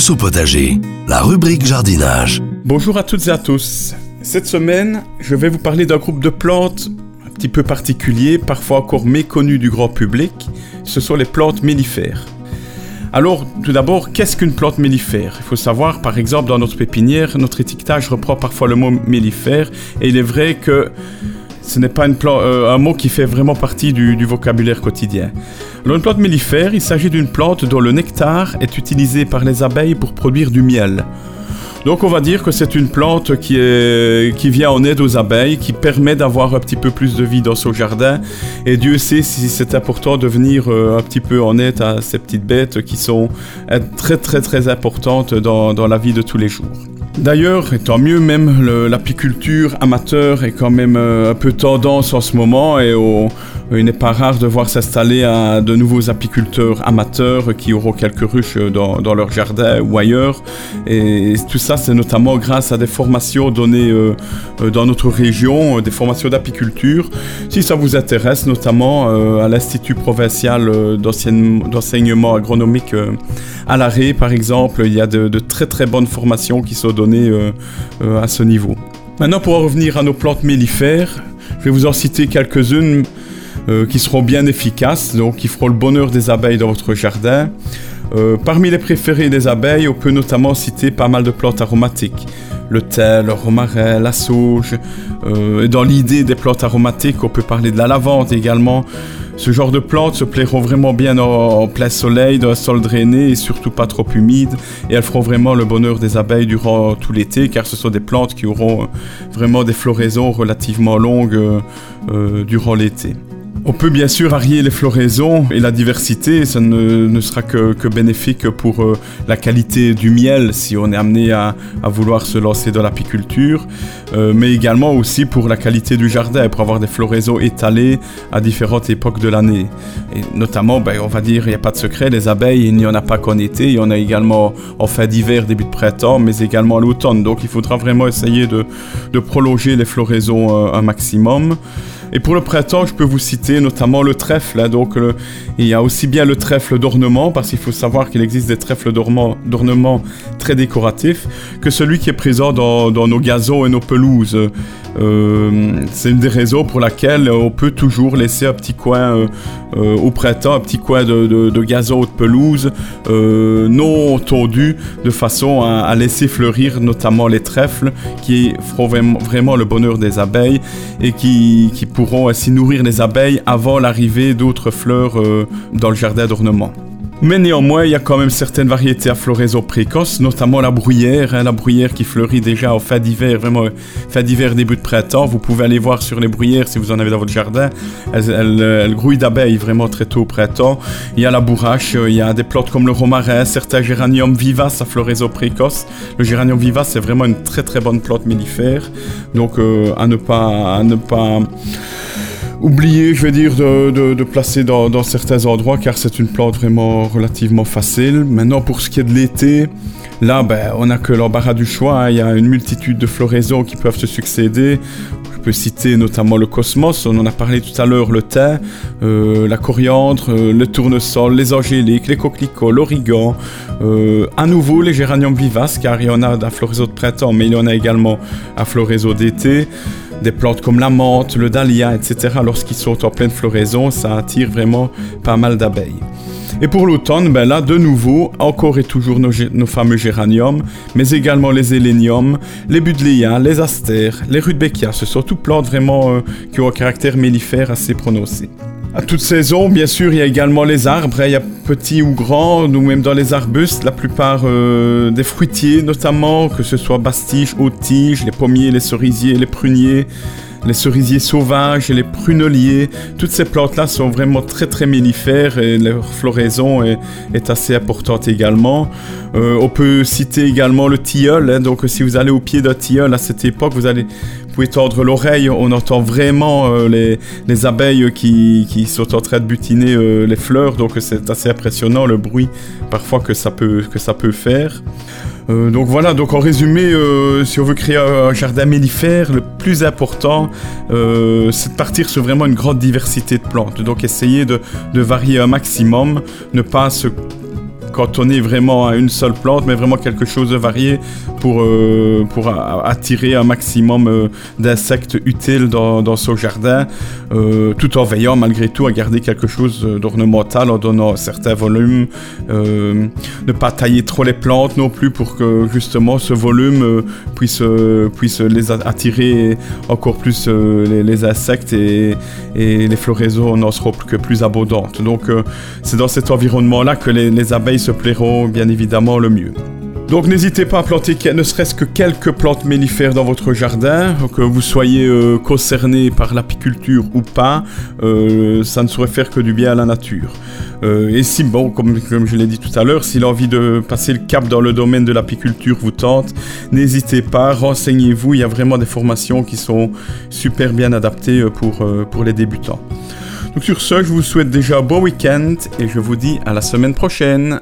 Tous au potager, la rubrique jardinage. Bonjour à toutes et à tous. Cette semaine, je vais vous parler d'un groupe de plantes un petit peu particulier, parfois encore méconnu du grand public. Ce sont les plantes mellifères. Alors, tout d'abord, qu'est-ce qu'une plante mellifère? Il faut savoir, par exemple, dans notre pépinière, notre étiquetage reprend parfois le mot mellifère, et il est vrai que ce n'est pas euh, un mot qui fait vraiment partie du vocabulaire quotidien. Alors, une plante mellifère, il s'agit d'une plante dont le nectar est utilisé par les abeilles pour produire du miel. Donc on va dire que c'est une plante qui, est, qui vient en aide aux abeilles, qui permet d'avoir un petit peu plus de vie dans son jardin. Et Dieu sait si c'est important de venir euh, un petit peu en aide à ces petites bêtes qui sont euh, très très très importantes dans, dans la vie de tous les jours. D'ailleurs, tant mieux, même l'apiculture amateur est quand même euh, un peu tendance en ce moment et il n'est pas rare de voir s'installer de nouveaux apiculteurs amateurs qui auront quelques ruches dans, leur jardin ou ailleurs. Et tout ça, c'est notamment grâce à des formations données euh, euh, dans notre région, des formations d'apiculture. Si ça vous intéresse, notamment à l'Institut provincial d'enseignement agronomique à l'arrêt, par exemple, il y a de, de très très bonnes formations qui sont euh, euh, à ce niveau. Maintenant, pour en revenir à nos plantes mellifères, je vais vous en citer quelques-unes euh, qui seront bien efficaces, donc qui feront le bonheur des abeilles dans votre jardin. parmi les préférés des abeilles, on peut notamment citer pas mal de plantes aromatiques. Le thym, le romarin, la sauge. et dans l'idée des plantes aromatiques, on peut parler de la lavande également. Ce genre de plantes se plairont vraiment bien en, plein soleil, dans un sol drainé et surtout pas trop humide. Et elles feront vraiment le bonheur des abeilles durant tout l'été, car ce sont des plantes qui auront vraiment des floraisons relativement longues euh, euh, durant l'été. On peut bien sûr varier les floraisons et la diversité, ça ne, sera que, bénéfique pour euh, la qualité du miel si on est amené à, vouloir se lancer dans l'apiculture, euh, mais également aussi pour la qualité du jardin, pour avoir des floraisons étalées à différentes époques de l'année. Et notamment, ben, on va dire, il n'y a pas de secret, les abeilles, il n'y en a pas qu'en été, il y en a également en fin d'hiver, début de printemps, mais également à l'automne. Donc il faudra vraiment essayer de, prolonger les floraisons euh, un maximum. Et pour le printemps, je peux vous citer notamment le trèfle. Hein. donc, il y a aussi bien le trèfle d'ornement, parce qu'il faut savoir qu'il existe des trèfles d'ornement très décoratifs, que celui qui est présent dans, nos gazons et nos pelouses. Euh, c'est une des raisons pour laquelle on peut toujours laisser un petit coin euh, euh, au printemps, un petit coin de, gazon de pelouse non tondu, de façon à, laisser fleurir notamment les trèfles qui feront vraiment, le bonheur des abeilles et qui, pourront ainsi nourrir les abeilles avant l'arrivée d'autres fleurs dans le jardin d'ornement. Mais néanmoins, il y a quand même certaines variétés à floraison précoce, notamment la bruyère, hein, la bruyère qui fleurit déjà en fin d'hiver, vraiment fin d'hiver, début de printemps. Vous pouvez aller voir sur les bruyères si vous en avez dans votre jardin. Elles, grouillent d'abeilles vraiment très tôt au printemps. Il y a la bourrache, il y a des plantes comme le romarin, certains géraniums vivaces à floraison précoce. Le géranium vivace, c'est vraiment une très très bonne plante mellifère. Donc euh, à ne pas... À ne pas oublié, je vais dire, de, placer dans, certains endroits car c'est une plante vraiment relativement facile. Maintenant, pour ce qui est de l'été, là, ben, on n'a que l'embarras du choix. Hein. Il y a une multitude de floraisons qui peuvent se succéder. Je peux citer notamment le cosmos, on en a parlé tout à l'heure, le thym, euh, la coriandre, euh, le tournesol, les angéliques, les coquelicots, l'origan, euh, à nouveau les géraniums vivaces, car il y en a à floraison de printemps, mais il y en a également à floraison d'été des plantes comme la menthe, le dahlia, etc. Lorsqu'ils sont en pleine floraison, ça attire vraiment pas mal d'abeilles. Et pour l'automne, ben là, de nouveau, encore et toujours nos, fameux géraniums, mais également les héléniums, les budléas, les astères, les rudbeckias. Ce sont toutes plantes vraiment euh, qui ont un caractère mellifère assez prononcé. À toute saison, bien sûr, il y a également les arbres. Hein. Il y a petits ou grands, ou même dans les arbustes, la plupart euh, des fruitiers notamment, que ce soit bastiches, haute tiges, les pommiers, les cerisiers, les pruniers, les cerisiers sauvages les pruneliers. Toutes ces plantes-là sont vraiment très très mellifères et leur floraison est, assez importante également. Euh, on peut citer également le tilleul. Hein. donc si vous allez au pied d'un tilleul à cette époque, vous allez pouvez tordre l'oreille, on entend vraiment euh, les, abeilles qui, sont en train de butiner euh, les fleurs, donc c'est assez impressionnant le bruit parfois que ça peut, que ça peut faire. Euh, donc voilà, donc en résumé, si on veut créer un jardin mellifère, le plus important, c'est de partir sur vraiment une grande diversité de plantes. Donc essayer de varier un maximum, ne pas se cantonner vraiment à une seule plante, mais vraiment quelque chose de varié pour, euh, pour attirer un maximum euh, d'insectes utiles dans, dans son jardin, euh, tout en veillant malgré tout à garder quelque chose d'ornemental en donnant certains volumes. ne pas tailler trop les plantes non plus pour que justement ce volume puisse, puisse les attirer encore plus les, insectes et, les floraisons n'en seront que plus abondantes. Donc c'est dans cet environnement-là que les, les abeilles plairont bien évidemment le mieux. Donc n'hésitez pas à planter ne serait-ce que quelques plantes mellifères dans votre jardin, que vous soyez euh, concerné par l'apiculture ou pas, euh, ça ne saurait faire que du bien à la nature. Euh, et si, bon, comme, comme je l'ai dit tout à l'heure, si l'envie de passer le cap dans le domaine de l'apiculture vous tente, n'hésitez pas, renseignez-vous, il y a vraiment des formations qui sont super bien adaptées pour, pour les débutants. Donc sur ce, je vous souhaite déjà un bon week-end et je vous dis à la semaine prochaine.